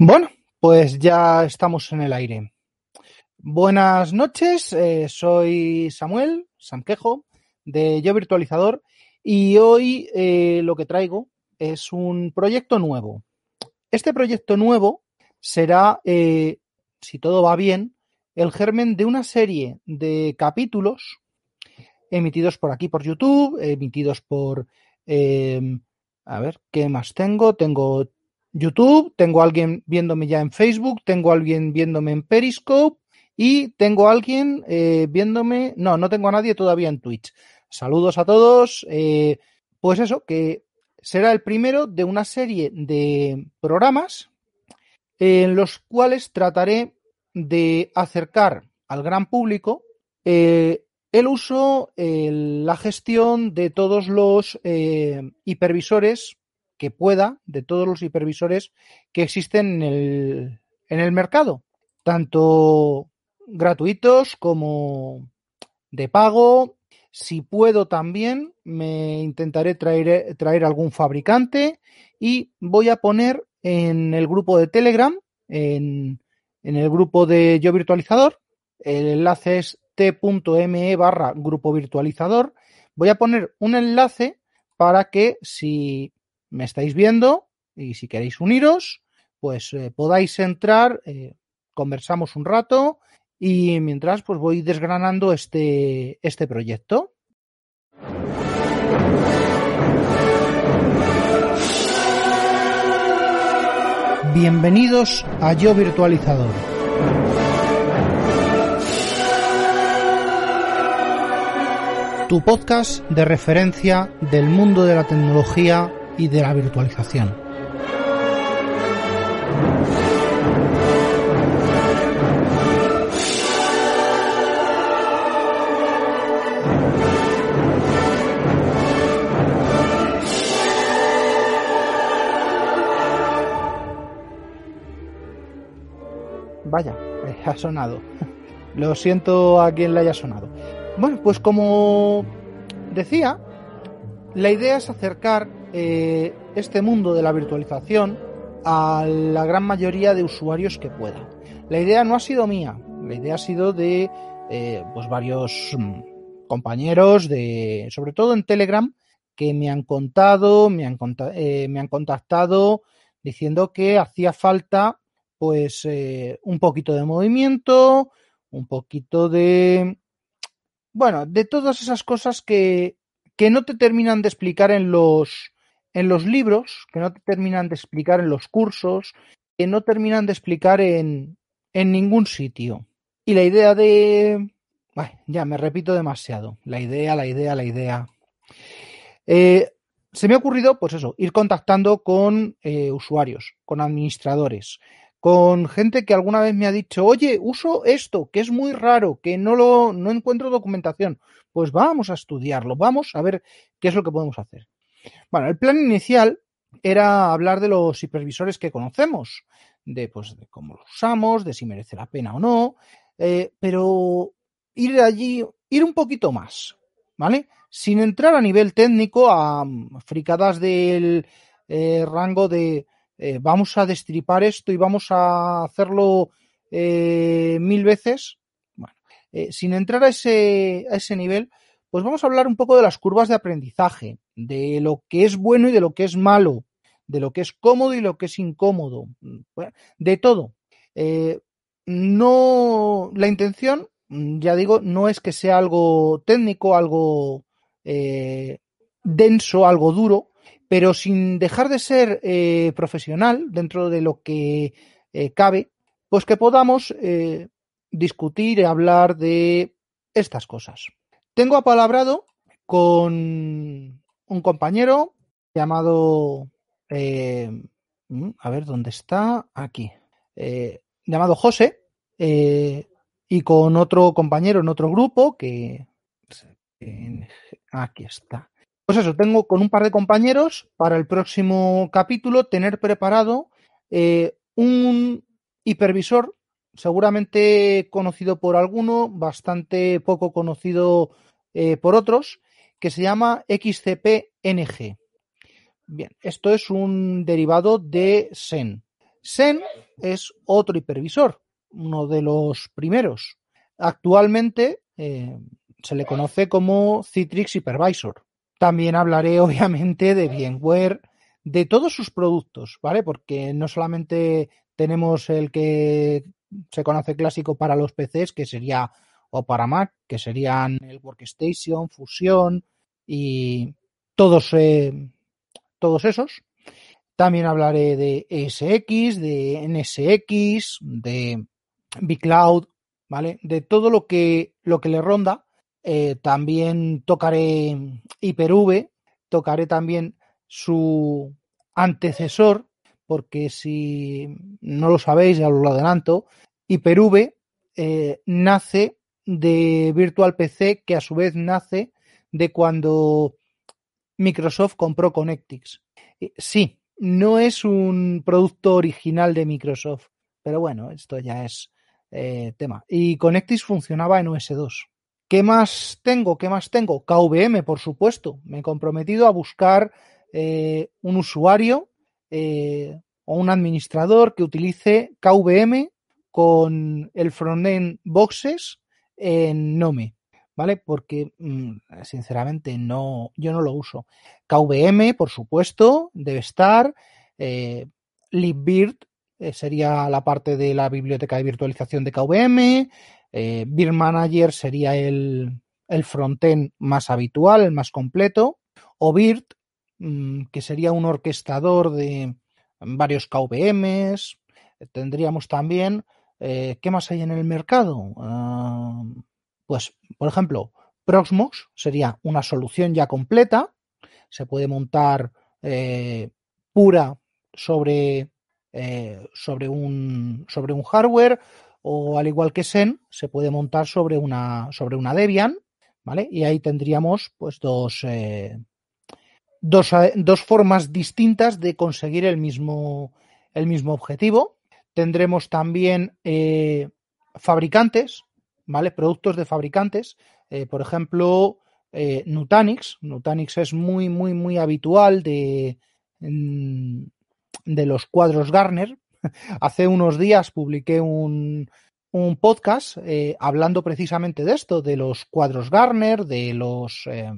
Bueno, pues ya estamos en el aire. Buenas noches, eh, soy Samuel Sanquejo de Yo Virtualizador y hoy eh, lo que traigo es un proyecto nuevo. Este proyecto nuevo será, eh, si todo va bien, el germen de una serie de capítulos emitidos por aquí por YouTube, emitidos por... a ver, ¿qué más tengo? Tengo YouTube, tengo a alguien viéndome ya en Facebook, tengo a alguien viéndome en Periscope y tengo a alguien eh, viéndome, no, no tengo a nadie todavía en Twitch. Saludos a todos. Eh, pues eso, que será el primero de una serie de programas en los cuales trataré de acercar al gran público eh, el uso, la gestión de todos los hipervisores que pueda de todos los hipervisores que existen en el, en el mercado, tanto gratuitos como de pago. Si puedo también, me intentaré traer, traer algún fabricante y voy a poner en el grupo de Telegram, en, en el grupo de Yo Virtualizador, el enlace es t.me barra grupo virtualizador. Voy a poner un enlace para que si me estáis viendo y si queréis uniros, pues eh, podáis entrar, eh, conversamos un rato y mientras pues voy desgranando este, este proyecto. Bienvenidos a Yo Virtualizador. Tu podcast de referencia del mundo de la tecnología y de la virtualización. Vaya, ha sonado. Lo siento a quien le haya sonado. Bueno, pues como decía, la idea es acercar eh, este mundo de la virtualización a la gran mayoría de usuarios que pueda. La idea no ha sido mía, la idea ha sido de eh, pues varios mm, compañeros de, sobre todo en Telegram, que me han contado, me han, eh, me han contactado diciendo que hacía falta pues un poquito de movimiento, un poquito de bueno, de todas esas cosas que, que no te terminan de explicar en los en los libros, que no te terminan de explicar en los cursos, que no terminan de explicar en, en ningún sitio. Y la idea de... Ya me repito demasiado. La idea, la idea, la idea. Eh, se me ha ocurrido, pues eso, ir contactando con eh, usuarios, con administradores, con gente que alguna vez me ha dicho, oye, uso esto, que es muy raro, que no lo no encuentro documentación. Pues vamos a estudiarlo, vamos a ver qué es lo que podemos hacer. Bueno, el plan inicial era hablar de los hipervisores que conocemos, de, pues, de cómo los usamos, de si merece la pena o no, eh, pero ir allí, ir un poquito más, ¿vale? Sin entrar a nivel técnico a mm, fricadas del eh, rango de eh, vamos a destripar esto y vamos a hacerlo mil veces. Bueno, sin entrar a ese, a ese nivel, pues vamos a hablar un poco de las curvas de aprendizaje, de lo que es bueno y de lo que es malo, de lo que es cómodo y lo que es incómodo, de todo. Eh, no, la intención, ya digo, no es que sea algo técnico, algo eh, denso, algo duro, pero sin dejar de ser eh, profesional dentro de lo que cabe, pues que podamos discutir y hablar de estas cosas. Tengo apalabrado con un compañero llamado, eh, mm, a ver dónde está, aquí, eh, llamado José, eh, y con otro compañero en otro grupo que, aquí está. Pues eso, tengo con un par de compañeros para el próximo capítulo tener preparado un hipervisor seguramente conocido por alguno, bastante poco conocido eh, por otros, que se llama XCP-NG. Bien, esto es un derivado de SEN. Zen es otro hipervisor, uno de los primeros. Actualmente eh, se le conoce como Citrix Hypervisor. También hablaré, obviamente, de VMware, de todos sus productos, ¿vale? Porque no solamente tenemos el que se conoce clásico para los PCs, que sería, o para Mac, que serían el Workstation, Fusion y todos, eh, todos esos. También hablaré de ESX, de NSX, de vCloud, ¿vale? De todo lo que, lo que le ronda. Eh, también tocaré Hyper-V, tocaré también su antecesor, porque si no lo sabéis, ya lo adelanto, Hyper-V eh, nace de Virtual PC, que a su vez nace de cuando Microsoft compró Connectix. Sí, no es un producto original de Microsoft, pero bueno, esto ya es eh, tema. Y Connectix funcionaba en OS2. ¿Qué más tengo? ¿Qué más tengo? KVM, por supuesto. Me he comprometido a buscar eh, un usuario eh, o un administrador que utilice KVM con el frontend boxes en Nome. ¿Vale? Porque mm, sinceramente no, yo no lo uso. KVM, por supuesto, debe estar. Eh, LibVirt eh, sería la parte de la biblioteca de virtualización de KVM. Eh, Manager sería el, el frontend más habitual, el más completo. O Virt, mm, que sería un orquestador de varios KVMs. Tendríamos también, eh, ¿qué más hay en el mercado? Ah, pues, por ejemplo, Proxmox sería una solución ya completa. Se puede montar eh, pura sobre, eh, sobre, un, sobre un hardware o al igual que Zen se puede montar sobre una, sobre una Debian, ¿vale? Y ahí tendríamos pues dos, dos, dos, formas distintas de conseguir el mismo, el mismo objetivo. Tendremos también fabricantes ¿vale? Productos de fabricantes, eh, por ejemplo, eh, Nutanix. Nutanix es muy, muy, muy habitual de, mm, de los cuadros Garner. Hace unos días publiqué un, un podcast eh, hablando precisamente de esto, de los cuadros Garner, de los eh,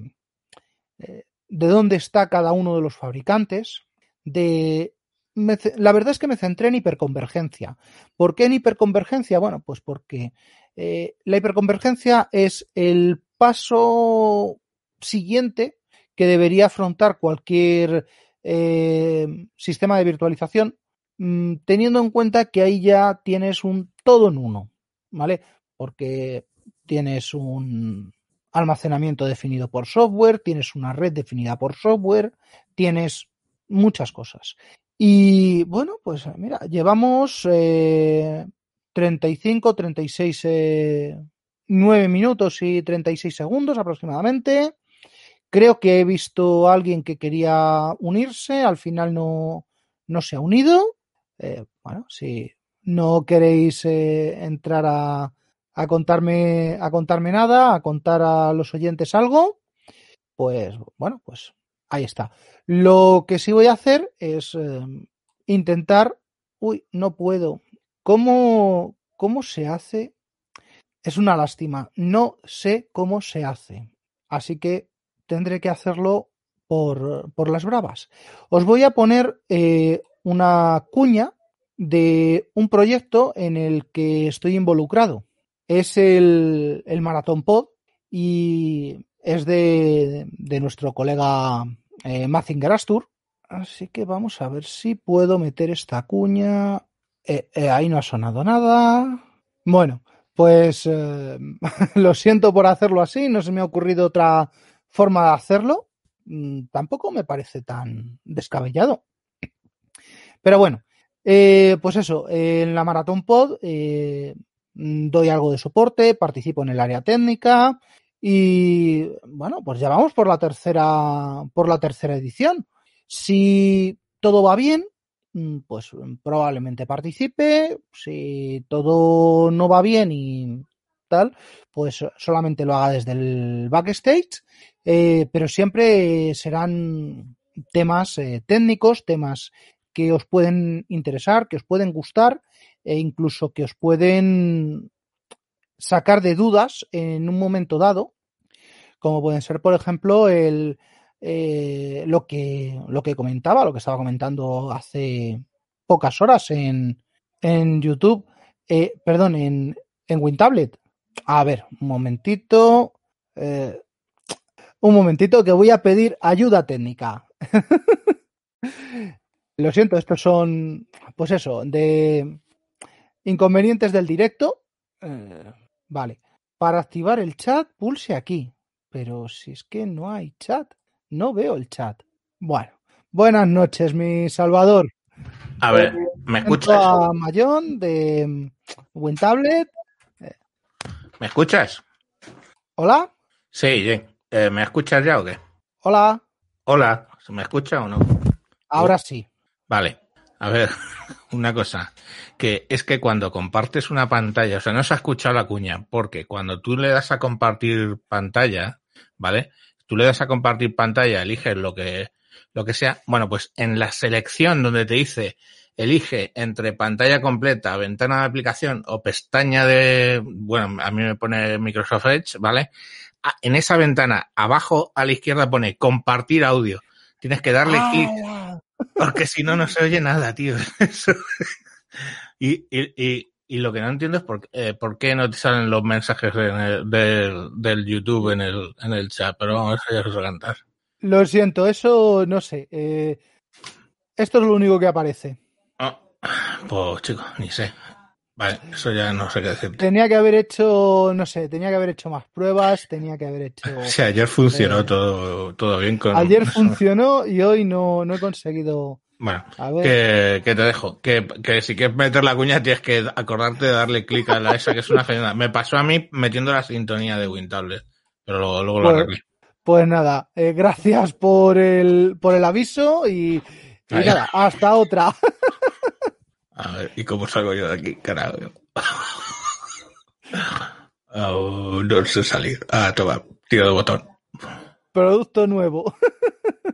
eh, de dónde está cada uno de los fabricantes, de la verdad es que me centré en hiperconvergencia. ¿Por qué en hiperconvergencia? Bueno, pues porque eh, la hiperconvergencia es el paso siguiente que debería afrontar cualquier eh, sistema de virtualización, mmm, teniendo en cuenta que ahí ya tienes un todo en uno, ¿vale? Porque tienes un almacenamiento definido por software, tienes una red definida por software, tienes muchas cosas. Y bueno, pues mira, llevamos eh, 35, 36, eh, 9 minutos y 36 segundos aproximadamente. Creo que he visto a alguien que quería unirse, al final no, no se ha unido. Eh, bueno, si no queréis eh, entrar a, a, contarme, a contarme nada, a contar a los oyentes algo, pues bueno, pues ahí está. Lo que sí voy a hacer es eh, intentar. Uy, no puedo. ¿Cómo, ¿Cómo se hace? Es una lástima. No sé cómo se hace. Así que tendré que hacerlo por, por las bravas. Os voy a poner eh, una cuña de un proyecto en el que estoy involucrado. Es el, el Maratón Pod y es de, de nuestro colega eh, Mazinger Astur. Así que vamos a ver si puedo meter esta cuña. Eh, eh, ahí no ha sonado nada. Bueno, pues eh, lo siento por hacerlo así, no se me ha ocurrido otra forma de hacerlo. Mm, tampoco me parece tan descabellado. Pero bueno, pues eso, en la Maratón Pod eh, doy algo de soporte, participo en el área técnica y bueno, pues ya vamos por la tercera, por la tercera edición. Si todo va bien, mm, pues probablemente participe. Si todo no va bien y tal, pues solamente lo haga desde el backstage. Eh, pero siempre serán temas eh, técnicos, temas que os pueden interesar, que os pueden gustar e incluso que os pueden sacar de dudas en un momento dado, como pueden ser, por ejemplo, el, eh, lo, que, lo que comentaba, lo que estaba comentando hace pocas horas en, en YouTube, eh, perdón, en, en WinTablet. A ver, un momentito. Eh, un momentito que voy a pedir ayuda técnica. Lo siento, estos son, pues eso, de inconvenientes del directo. Vale. Para activar el chat, pulse aquí. Pero si es que no hay chat, no veo el chat. Bueno, buenas noches, mi Salvador. A ver, ¿me escuchas? A Mayón de WinTablet. ¿Me escuchas? ¿Hola? Sí, sí. Eh, ¿Me escuchas ya o qué? Hola. Hola, ¿se me escucha o no? Ahora sí. Vale. A ver, una cosa, que es que cuando compartes una pantalla, o sea, no se ha escuchado la cuña, porque cuando tú le das a compartir pantalla, ¿vale? Tú le das a compartir pantalla, eliges lo que, lo que sea. Bueno, pues en la selección donde te dice elige entre pantalla completa, ventana de aplicación o pestaña de, bueno, a mí me pone Microsoft Edge, ¿vale? En esa ventana, abajo a la izquierda pone compartir audio. Tienes que darle Ah, clic, porque si no, no se oye nada, tío. Eso. Y, y, y, y lo que no entiendo es por, eh, por qué no te salen los mensajes en el- del, del YouTube en el, en el chat, pero vamos, eso ya es cantar. Lo siento, eso no sé. eh, esto es lo único que aparece. pues chicos, ni sé. Vale, eso ya no sé qué decirte. Tenía que haber hecho, no sé, tenía que haber hecho más pruebas, tenía que haber hecho. O sea, ayer funcionó Eh, todo, todo bien con... Ayer funcionó y hoy no, no he conseguido. Bueno, A ver. que, que te dejo. Que, que si quieres meter la cuña tienes que acordarte de darle clic a la esa, que es una genial. Me pasó a mí metiendo la sintonía de WinTablet, pero luego, luego lo Pues- arreglé. Pues nada, eh, gracias por el, por el aviso y, nada, hasta otra. A ver, ¿y cómo salgo yo de aquí? Carajo. Oh, no sé salir. Ah, toma, tiro de botón. Producto nuevo.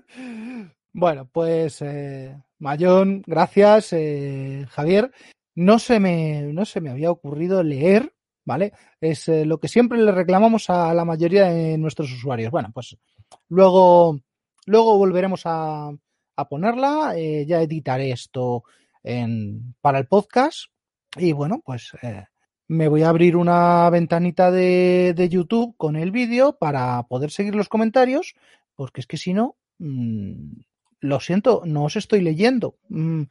bueno, pues eh, Mayón, gracias, eh, Javier. No se me, no se me había ocurrido leer, ¿vale? Es eh, lo que siempre le reclamamos a la mayoría de nuestros usuarios. Bueno, pues luego, luego volveremos a, a ponerla. ya editaré esto para el podcast. Y bueno, pues eh, me voy a abrir una ventanita de, de YouTube con el vídeo para poder seguir los comentarios, porque es que si no, mmm, lo siento, no os estoy leyendo. Mm,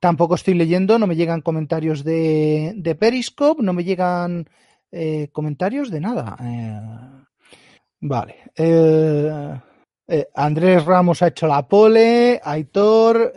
tampoco estoy leyendo, no me llegan comentarios de, de Periscope, no me llegan eh, comentarios de nada. Eh, vale. Andrés Ramos ha hecho la pole, Aitor,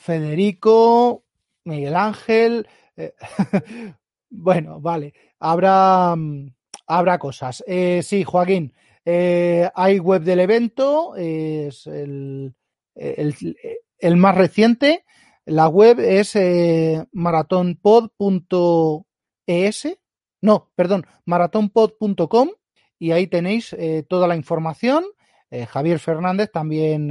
Federico, Miguel Ángel. eh, bueno, vale. Habrá, mm, habrá cosas. Eh, sí, Joaquín. eh, hay web del evento, es el, el, más reciente. La web es eh, maratonpod.es. No, perdón, maratonpod.com y ahí tenéis toda la información. Javier Fernández también,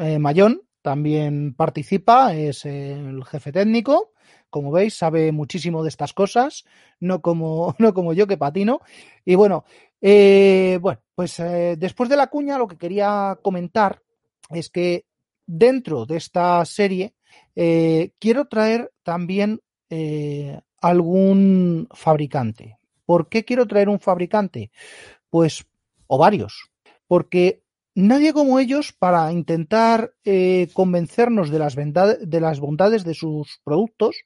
eh, Mayón, también participa, es el jefe técnico. Como veis, sabe muchísimo de estas cosas, no como, no como yo que patino. Y bueno, eh, bueno, pues eh, después de la cuña, lo que quería comentar es que dentro de esta serie eh, quiero traer también algún fabricante. ¿Por qué quiero traer un fabricante? Pues, o varios. Porque nadie como ellos para intentar eh, convencernos de las, de las bondades de sus productos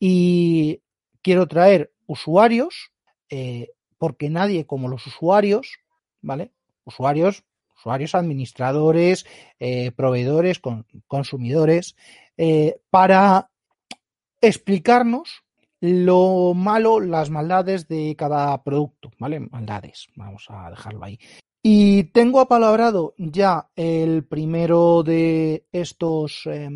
y quiero traer usuarios eh, porque nadie como los usuarios, ¿vale? Usuarios, usuarios administradores, eh, proveedores, con, consumidores, para explicarnos lo malo, las maldades de cada producto, ¿vale? Maldades, vamos a dejarlo ahí. Y tengo apalabrado ya el primero de estos eh,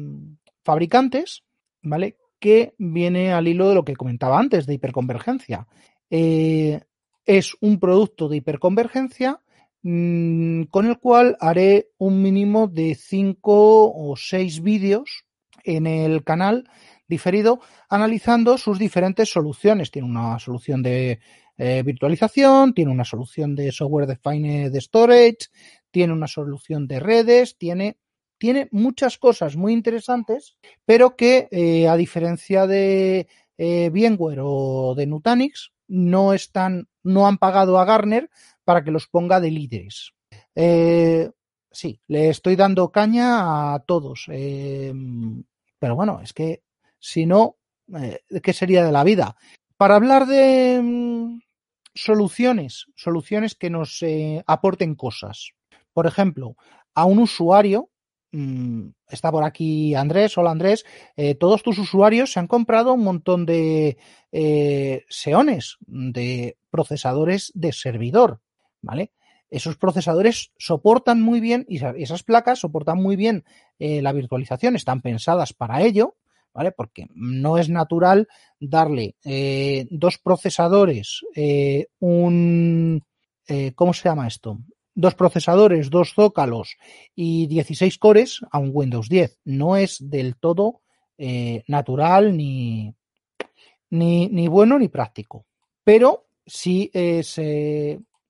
fabricantes, ¿vale? Que viene al hilo de lo que comentaba antes de hiperconvergencia. Eh, es un producto de hiperconvergencia mm, con el cual haré un mínimo de 5 o 6 vídeos en el canal diferido analizando sus diferentes soluciones. Tiene una solución de eh, virtualización, tiene una solución de software defined storage, tiene una solución de redes, tiene, tiene muchas cosas muy interesantes, pero que eh, a diferencia de eh, VMware o de Nutanix, no están, no han pagado a Garner para que los ponga de líderes. Eh, sí, le estoy dando caña a todos. Eh, pero bueno, es que si no, ¿qué sería de la vida? Para hablar de mm, soluciones, soluciones que nos eh, aporten cosas. Por ejemplo, a un usuario, mm, está por aquí Andrés, hola Andrés, eh, todos tus usuarios se han comprado un montón de eh, Xeones, de procesadores de servidor, ¿vale? Esos procesadores soportan muy bien y esa- esas placas soportan muy bien la virtualización, están pensadas para ello, ¿vale? Porque no es natural darle eh, dos procesadores, eh, un... eh, ¿Cómo se llama esto? Dos procesadores, dos zócalos y 16 cores a un Windows 10. No es del todo natural ni, ni, ni bueno ni práctico. Pero sí es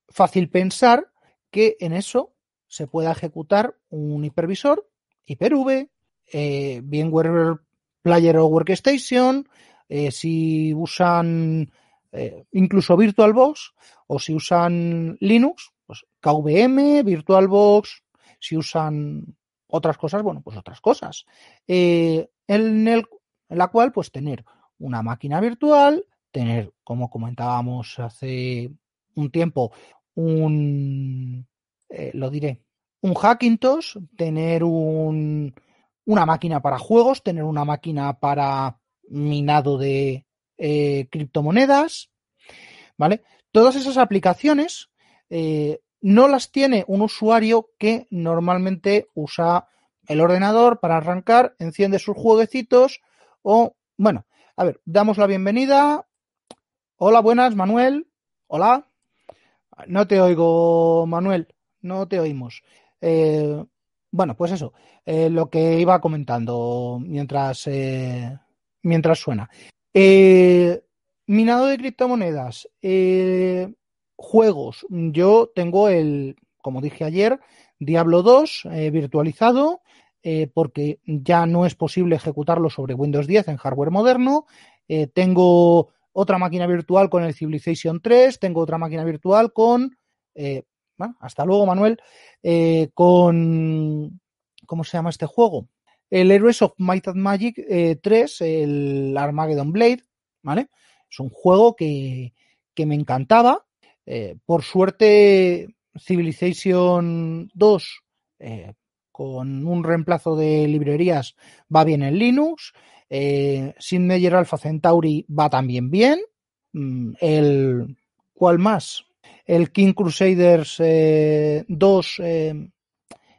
fácil pensar que en eso se pueda ejecutar un hipervisor, Hyper-V, eh, VMware Player o Workstation, eh, si usan eh, incluso VirtualBox o si usan Linux, pues KVM, VirtualBox, si usan otras cosas, bueno, pues otras cosas. Eh, en, la cual, pues tener una máquina virtual, tener, como comentábamos hace un tiempo, un, eh, lo diré, un Hackintosh, tener un, una máquina para juegos, tener una máquina para minado de eh, criptomonedas, ¿vale? Todas esas aplicaciones eh, no las tiene un usuario que normalmente usa el ordenador para arrancar, enciende sus jueguecitos o, bueno, a ver, damos la bienvenida. Hola, buenas, Manuel. Hola. No te oigo, Manuel. No te oímos. Eh, bueno, pues eso, eh, lo que iba comentando mientras, eh, mientras suena. Eh, minado de criptomonedas, juegos. Yo tengo el, como dije ayer, Diablo 2 eh, virtualizado porque ya no es posible ejecutarlo sobre Windows 10 en hardware moderno. Tengo otra máquina virtual con el Civilization 3, tengo otra máquina virtual con... hasta luego, Manuel. eh, con... ¿Cómo se llama este juego? El Heroes of Might and Magic eh, 3, el Armageddon Blade, ¿vale? Es un juego que, que me encantaba. Eh, por suerte, Civilization 2, eh, con un reemplazo de librerías, va bien en Linux. Sid Meier Alpha Centauri va también bien. Mm, El, ¿Cuál más? El King Crusaders eh, 2, eh,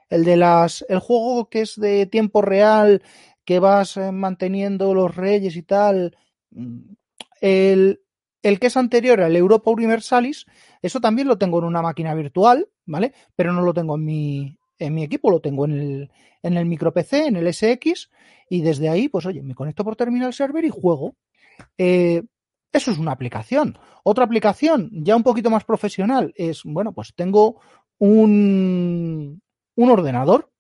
el de las, el juego que es de tiempo real, que vas eh, manteniendo los reyes y tal. Mm, El, el que es anterior al Europa Universalis, eso también lo tengo en una máquina virtual, ¿vale? Pero no lo tengo en mi, en mi equipo, lo tengo en el, en el micro PC, en el SX, y desde ahí, pues oye, me conecto por terminal server y juego. Eh, eso es una aplicación. Otra aplicación, ya un poquito más profesional, es, bueno, pues tengo un, un ordenador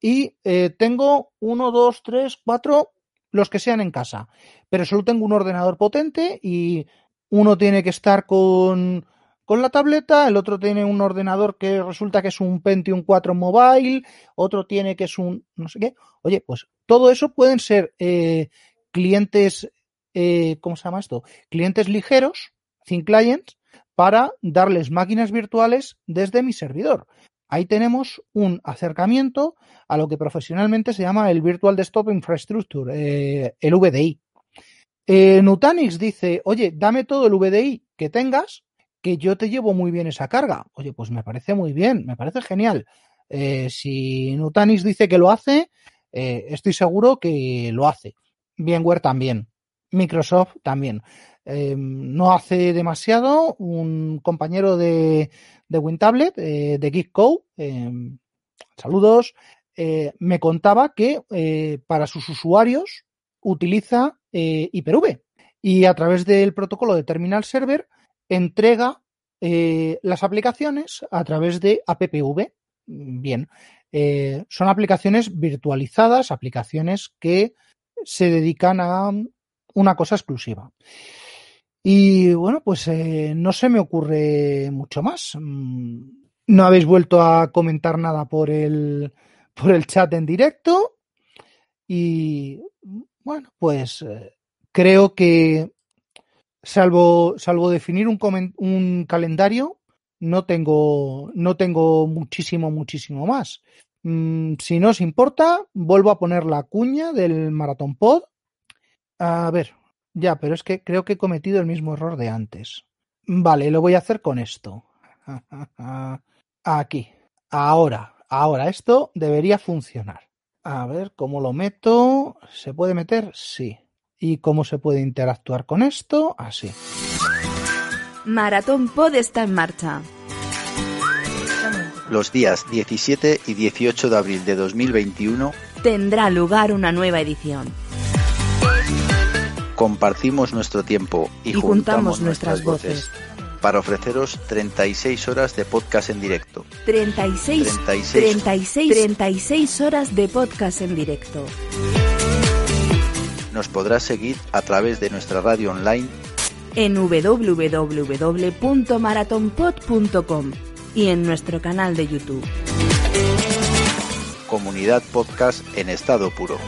y eh, tengo uno, dos, tres, cuatro, los que sean en casa. Pero solo tengo un ordenador potente y uno tiene que estar con, con la tableta, el otro tiene un ordenador que resulta que es un Pentium 4 Mobile, otro tiene que es un no sé qué. Oye, pues todo eso pueden ser eh, clientes, eh, ¿cómo se llama esto? Clientes ligeros, thin clients, para darles máquinas virtuales desde mi servidor. Ahí tenemos un acercamiento a lo que profesionalmente se llama el Virtual Desktop Infrastructure, eh, el VDI. Eh, Nutanix dice, oye, dame todo el VDI que tengas, que yo te llevo muy bien esa carga. Oye, pues me parece muy bien, me parece genial. Si Nutanix dice que lo hace, estoy seguro que lo hace. VMware también, Microsoft también. Eh, no hace demasiado, un compañero de, de WinTablet, eh, de GeekCo, saludos, me contaba que para sus usuarios utiliza Hyper-V y a través del protocolo de Terminal Server entrega las aplicaciones a través de AppV. Bien, son aplicaciones virtualizadas, aplicaciones que se dedican a una cosa exclusiva. Y bueno, pues eh, no se me ocurre mucho más. Mm, no habéis vuelto a comentar nada por el, por el chat en directo. Y bueno, pues eh, creo que salvo, salvo definir un, un calendario, no tengo, no tengo muchísimo, muchísimo más. Mm, si no os importa, vuelvo a poner la cuña del Maratón Pod. A ver, ya, pero es que creo que he cometido el mismo error de antes. Vale, lo voy a hacer con esto. Aquí. Ahora, ahora, esto debería funcionar. A ver, ¿cómo lo meto? ¿Se puede meter? Sí. ¿Y cómo se puede interactuar con esto? Así. Maratón Pod está en marcha. Los días 17 y 18 de abril de 2021 tendrá lugar una nueva edición compartimos nuestro tiempo y, juntamos, nuestras voces para ofreceros 36 horas de podcast en directo. 36, 36, 36, 36 horas de podcast en directo. Nos podrás seguir a través de nuestra radio online en www.maratonpod.com y en nuestro canal de YouTube. Comunidad Podcast en estado puro.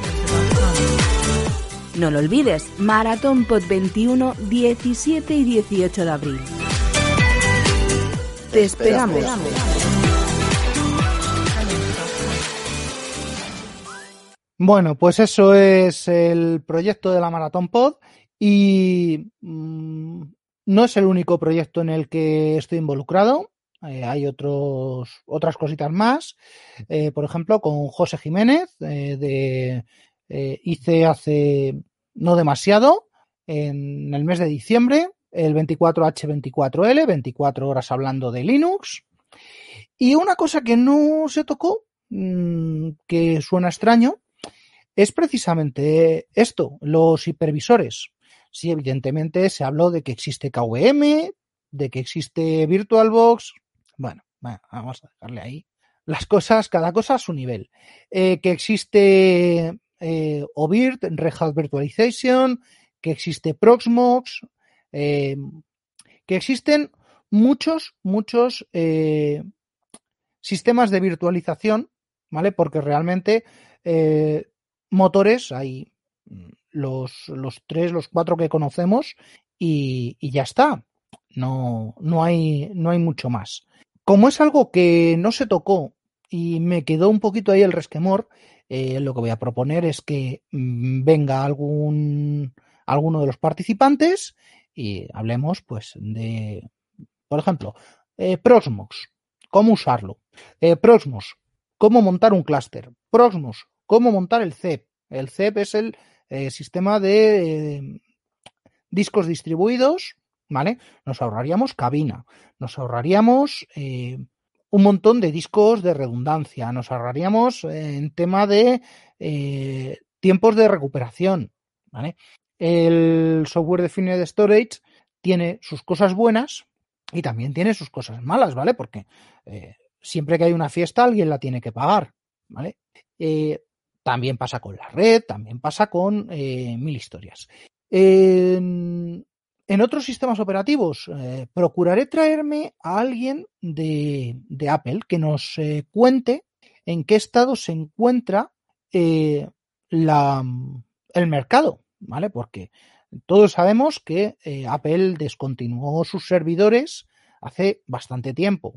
No lo olvides, Maratón Pod 21, 17 y 18 de abril. Te esperamos. Bueno, pues eso es el proyecto de la Maratón Pod y mm, no es el único proyecto en el que estoy involucrado. Eh, hay otros, otras cositas más. Eh, por ejemplo, con José Jiménez eh, de eh, hice hace no demasiado, en el mes de diciembre, el 24H24L, 24 horas hablando de Linux. Y una cosa que no se tocó, mm, que suena extraño, es precisamente esto, los hipervisores. Sí, evidentemente se habló de que existe KVM, de que existe VirtualBox. Bueno, vamos a dejarle ahí las cosas, cada cosa a su nivel. Eh, que existe eh, OVIRT, Red Hat Virtualization, que existe Proxmox, eh, que existen muchos, muchos eh, sistemas de virtualización, ¿vale? Porque realmente eh, motores hay los, los, tres, los cuatro que conocemos y, y ya está. No, no, hay, no hay mucho más. Como es algo que no se tocó y me quedó un poquito ahí el resquemor, eh, lo que voy a proponer es que mm, venga algún alguno de los participantes y hablemos pues de, por ejemplo, eh, Proxmox, cómo usarlo, eh, Proxmox, cómo montar un clúster, Proxmox, cómo montar el CEP. El CEP es el sistema de discos distribuidos, ¿vale? Nos ahorraríamos cabina, nos ahorraríamos un montón de discos de redundancia. Nos ahorraríamos en tema de eh, tiempos de recuperación. El software Defined Storage tiene sus cosas buenas y también tiene sus cosas malas, ¿vale? Porque eh, siempre que hay una fiesta alguien la tiene que pagar, ¿vale? Eh, también pasa con la red, también pasa con mil historias. En otros sistemas operativos, eh, procuraré traerme a alguien de, de Apple que nos eh, cuente en qué estado se encuentra eh, la, el mercado, ¿vale? Porque todos sabemos que Apple descontinuó sus servidores hace bastante tiempo.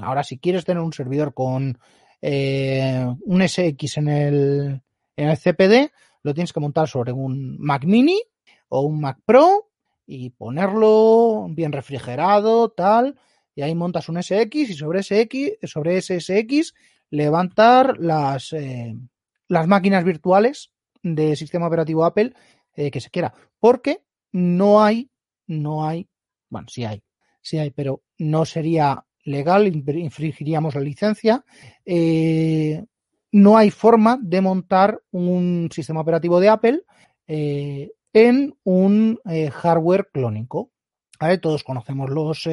Ahora, si quieres tener un servidor con un SX en el, en el CPD, lo tienes que montar sobre un Mac mini o un Mac Pro y ponerlo bien refrigerado, tal, y ahí montas un SX y sobre ese X, sobre ese SX levantar las, eh, las máquinas virtuales de sistema operativo Apple eh, que se quiera, porque no hay, no hay, bueno, sí hay, sí hay, pero no sería legal, infringiríamos la licencia. Eh, no hay forma de montar un sistema operativo de Apple eh, en un eh, hardware clónico. Todos conocemos los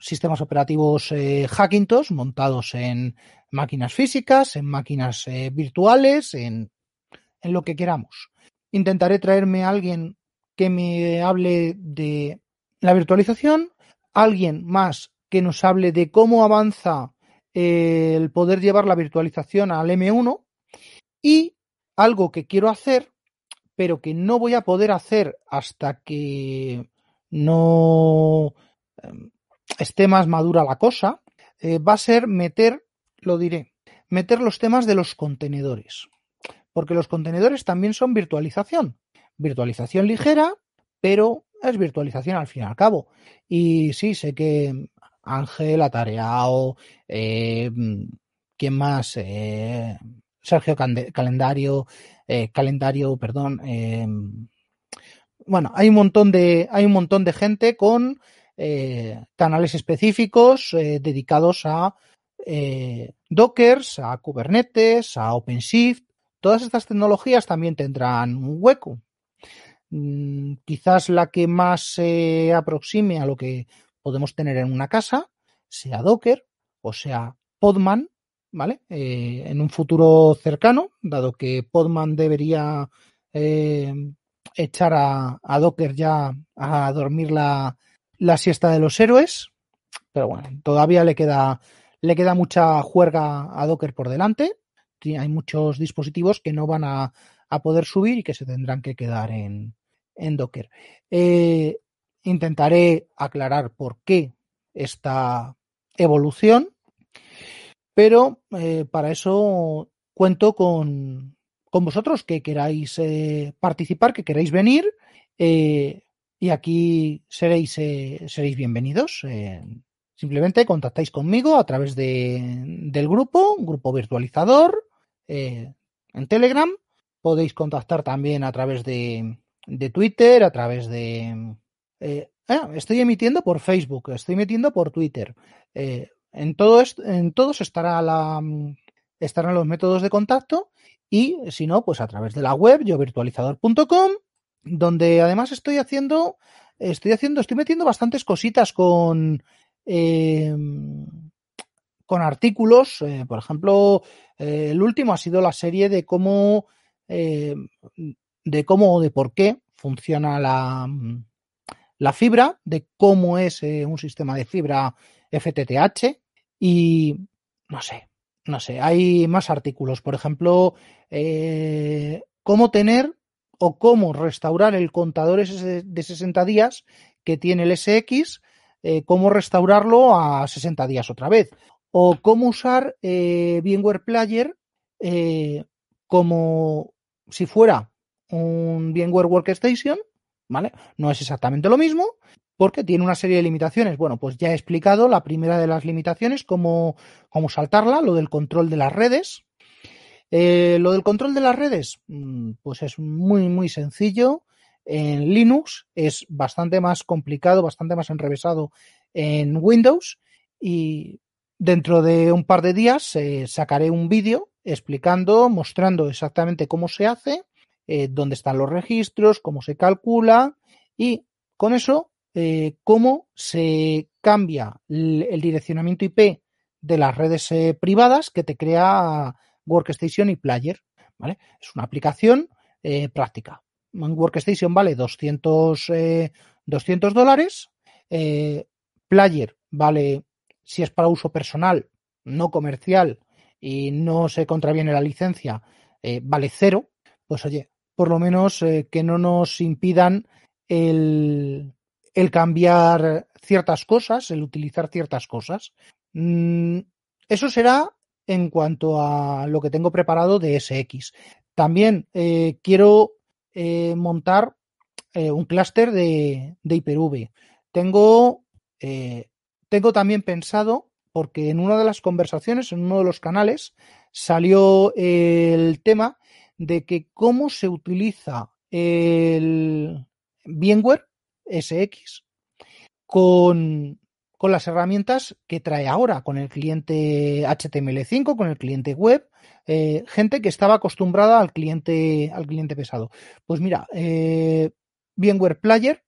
sistemas operativos Hackintosh montados en máquinas físicas, en máquinas virtuales, en, en lo que queramos. Intentaré traerme a alguien que me hable de la virtualización, alguien más que nos hable de cómo avanza eh, el poder llevar la virtualización al M1 y algo que quiero hacer, pero que no voy a poder hacer hasta que no em, esté más madura la cosa, eh, va a ser meter, lo diré, meter los temas de los contenedores. Porque los contenedores también son virtualización. Virtualización ligera, pero es virtualización al fin y al cabo. Y sí, sé que Ángel, Atareao, eh, ¿quién más? Eh, Sergio Calendario, eh, Calendario, perdón. Eh, bueno, hay un montón de, hay un montón de gente con eh, canales específicos eh, dedicados a Dockers, a Kubernetes, a OpenShift. Todas estas tecnologías también tendrán un hueco. Mm, quizás la que más se aproxime a lo que podemos tener en una casa sea Docker o sea Podman, ¿vale? Eh, en un futuro cercano, dado que Podman debería eh, echar a, Docker ya a dormir la, la, siesta de los héroes, pero bueno, todavía le queda, le queda mucha juerga a Docker por delante. Hay muchos dispositivos que no van a, a poder subir y que se tendrán que quedar en, en Docker. Eh, intentaré aclarar por qué esta evolución, pero eh, para eso cuento con, con, vosotros que queráis eh, participar, que queráis venir y aquí seréis, seréis bienvenidos. simplemente contactáis conmigo a través de, del grupo, grupo virtualizador en Telegram. Podéis contactar también a través de, de Twitter, a través de... Eh, ah, estoy emitiendo por Facebook, estoy emitiendo por Twitter. Eh, en, todo en todos estará la, estarán los métodos de contacto y si no, pues a través de la web yovirtualizador.com, donde además estoy haciendo, estoy haciendo, estoy metiendo bastantes cositas con... Eh, con artículos, eh, por ejemplo, eh, el último ha sido la serie de cómo eh, de cómo o de por qué funciona la, la fibra, de cómo es un sistema de fibra FTTH y no sé, no sé, hay más artículos, por ejemplo, eh, cómo tener o cómo restaurar el contador de 60 días que tiene el SX, eh, cómo restaurarlo a 60 días otra vez, o cómo usar eh, VMware Player eh, como si fuera un VMware Workstation, ¿vale? No es exactamente lo mismo, porque tiene una serie de limitaciones. Bueno, pues ya he explicado la primera de las limitaciones, cómo, cómo saltarla, lo del control de las redes. Eh, lo del control de las redes, mm, pues es muy, muy sencillo. En Linux es bastante más complicado, bastante más enrevesado en Windows y dentro de un par de días eh, sacaré un vídeo explicando, mostrando exactamente cómo se hace eh, dónde están los registros, cómo se calcula y con eso eh, cómo se cambia el, direccionamiento IP de las redes eh, privadas que te crea Workstation y Player. ¿vale? Es una aplicación eh, práctica. Workstation vale 200, 200 dólares. Player vale, si es para uso personal, no comercial y no se contraviene la licencia, vale cero. Pues oye, por lo menos que no nos impidan el, el, cambiar ciertas cosas, el utilizar ciertas cosas. Mm, eso será en cuanto a lo que tengo preparado de SX. También eh, quiero eh, montar eh, un clúster de, de Hyper-V. Tengo, tengo también pensado, porque en una de las conversaciones, en uno de los canales, salió el tema de que cómo se utiliza el VMware SX con, con las herramientas que trae ahora, con el cliente HTML5, con el cliente web, eh, gente que estaba acostumbrada al cliente, al cliente pesado. Pues mira, eh, VMware Player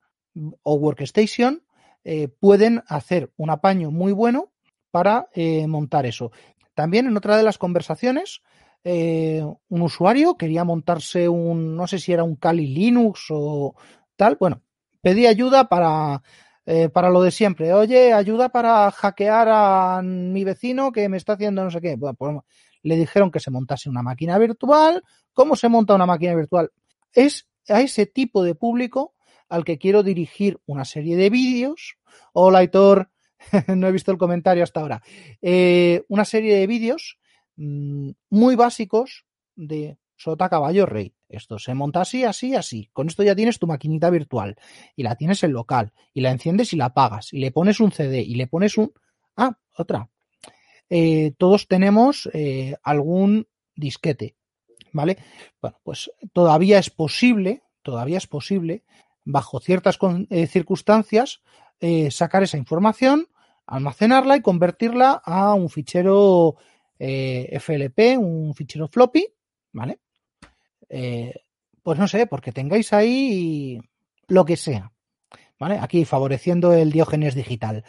o Workstation eh, pueden hacer un apaño muy bueno para montar eso. También en otra de las conversaciones, un usuario quería montarse un, no sé si era un Kali Linux o tal, bueno, pedí ayuda para eh, para lo de siempre. Oye, ayuda para hackear a mi vecino que me está haciendo no sé qué. Pues, le dijeron que se montase una máquina virtual. ¿Cómo se monta una máquina virtual? Es a ese tipo de público al que quiero dirigir una serie de vídeos. Hola, Aitor. no he visto el comentario hasta ahora. Eh, una serie de vídeos mmm, muy básicos de Sota Caballo Rey. Esto se monta así, así, así. Con esto ya tienes tu maquinita virtual y la tienes en local y la enciendes y la apagas y le pones un CD y le pones un... Ah, otra. Eh, todos tenemos eh, algún disquete, ¿vale? Bueno, pues todavía es posible, todavía es posible, bajo ciertas eh, circunstancias, sacar esa información, almacenarla y convertirla a un fichero FLP, un fichero floppy, ¿vale? Eh, pues no sé, porque tengáis ahí lo que sea, ¿vale? Aquí favoreciendo el diógenes digital.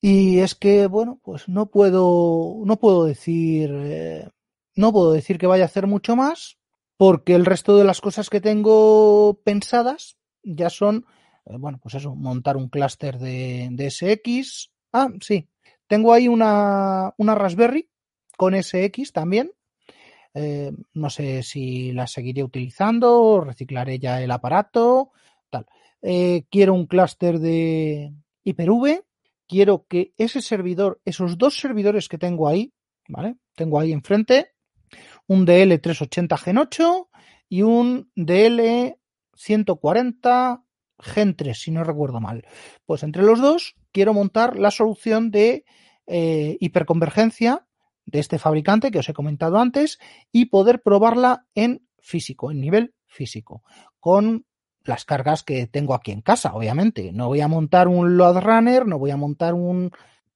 Y es que, bueno, pues no puedo, no puedo decir, eh, no puedo decir que vaya a hacer mucho más, porque el resto de las cosas que tengo pensadas ya son, eh, bueno, pues eso, montar un clúster de, de, SX. Ah, sí, tengo ahí una, una Raspberry con SX también, eh, no sé si la seguiré utilizando, reciclaré ya el aparato, tal. Eh, quiero un clúster de Hyper-V, quiero que ese servidor, esos dos servidores que tengo ahí, ¿vale? Tengo ahí enfrente un DL380 Gen 8 y un DL140 Gen 3, si no recuerdo mal. Pues entre los dos quiero montar la solución de eh, hiperconvergencia de este fabricante que os he comentado antes y poder probarla en físico, en nivel físico, con las cargas que tengo aquí en casa, obviamente. No voy a montar un load runner, no voy a montar un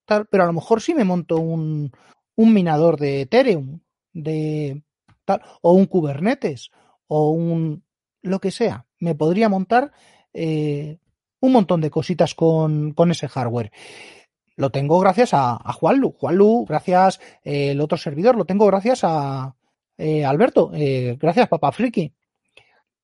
tal, pero a lo mejor sí me monto un, un minador de Ethereum, de tal, o un Kubernetes, o un lo que sea. Me podría montar eh, un montón de cositas con, con ese hardware lo tengo gracias a, a Juanlu. Juanlu, gracias eh, el otro servidor, lo tengo gracias a eh, Alberto, eh, gracias Papá Friki.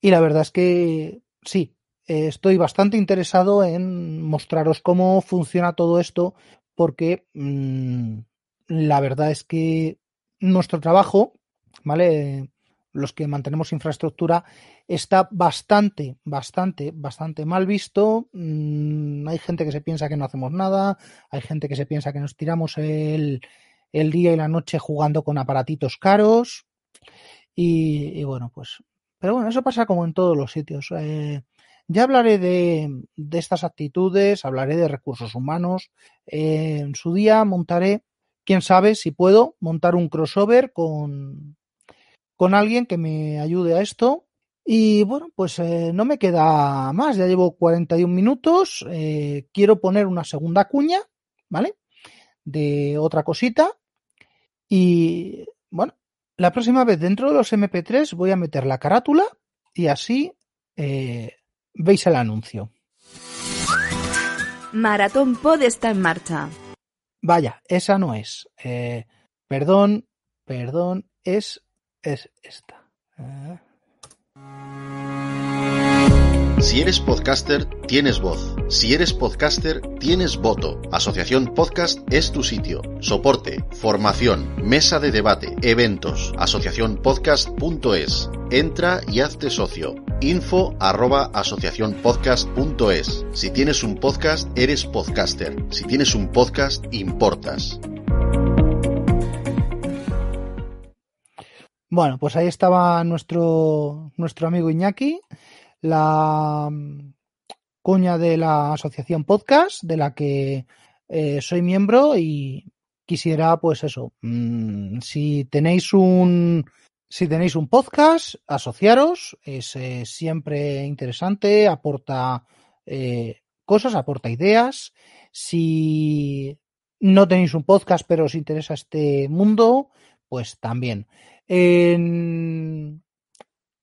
Y la verdad es que sí, estoy bastante interesado en mostraros cómo funciona todo esto, porque mmm, la verdad es que nuestro trabajo, ¿vale? Los que mantenemos infraestructura, está bastante, bastante, bastante mal visto. Mm, hay gente que se piensa que no hacemos nada, hay gente que se piensa que nos tiramos el, el día y la noche jugando con aparatitos caros. Y, bueno, pues, pero bueno, eso pasa como en todos los sitios. Eh, ya hablaré de, de, estas actitudes, hablaré de recursos humanos. Eh, en su día montaré, quién sabe si puedo, montar un crossover con, con alguien que me ayude a esto y bueno, pues eh, no me queda más, ya llevo 41 minutos, eh, quiero poner una segunda cuña, ¿vale? De otra cosita. Y bueno, la próxima vez dentro de los MP3 voy a meter la carátula y así eh, veis el anuncio. Maratón Pod está en marcha. Vaya, esa no es. Perdón, perdón, es, es esta. Eh. Si eres podcaster, tienes voz. Si eres podcaster, tienes voto. Asociación Podcast es tu sitio. Soporte, formación, mesa de debate, eventos. Asociacionpodcast.es. Entra y hazte socio. Info arroba asociacionpodcast.es. Si tienes un podcast, eres podcaster. Si tienes un podcast, importas. Bueno, pues ahí estaba nuestro, nuestro amigo Iñaki la mm, cuña de la asociación podcast de la que eh, soy miembro y quisiera pues eso mmm, si tenéis un si tenéis un podcast asociaros es eh, siempre interesante aporta eh, cosas, aporta ideas. Si no tenéis un podcast pero os interesa este mundo, pues también. En,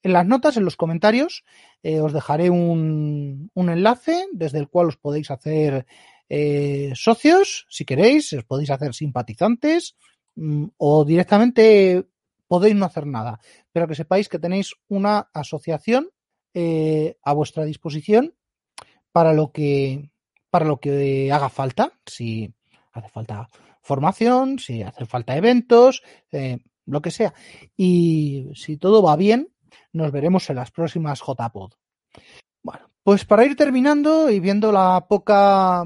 las notas, en los comentarios, eh, os dejaré un, un, enlace desde el cual os podéis hacer eh, socios, si queréis, os podéis hacer simpatizantes mm, o directamente podéis no hacer nada, pero que sepáis que tenéis una asociación eh, a vuestra disposición para lo que para lo que haga falta, si hace falta formación, si hace falta eventos, eh, lo que sea. Y si todo va bien, nos veremos en las próximas JPod. Bueno, pues para ir terminando y viendo la poca,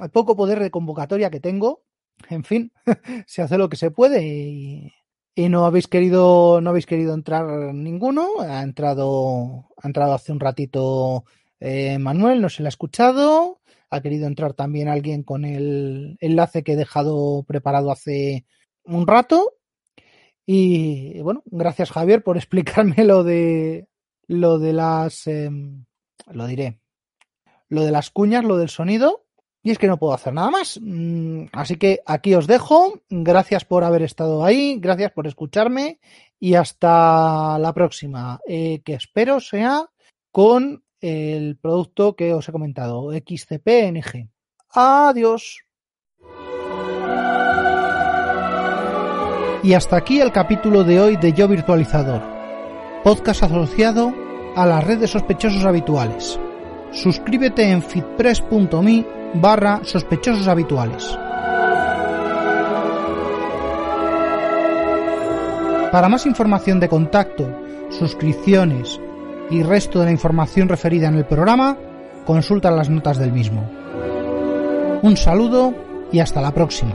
el poco poder de convocatoria que tengo, en fin, se hace lo que se puede y, no habéis querido, no habéis querido entrar ninguno. Ha entrado, ha entrado hace un ratito eh, Manuel, no se le ha escuchado. Ha querido entrar también alguien con el enlace que he dejado preparado hace un rato. Y bueno, gracias Javier por explicarme lo de lo de las eh, lo diré. Lo de las cuñas, lo del sonido. Y es que no puedo hacer nada más. Mm, así que aquí os dejo. Gracias por haber estado ahí. Gracias por escucharme. Y hasta la próxima. Eh, que espero sea con el producto que os he comentado. XCPNG. Adiós. Y hasta aquí el capítulo de hoy de Yo Virtualizador, podcast asociado a la red de sospechosos habituales. Suscríbete en fitpress.me barra sospechosos habituales. Para más información de contacto, suscripciones y resto de la información referida en el programa, consulta las notas del mismo. Un saludo y hasta la próxima.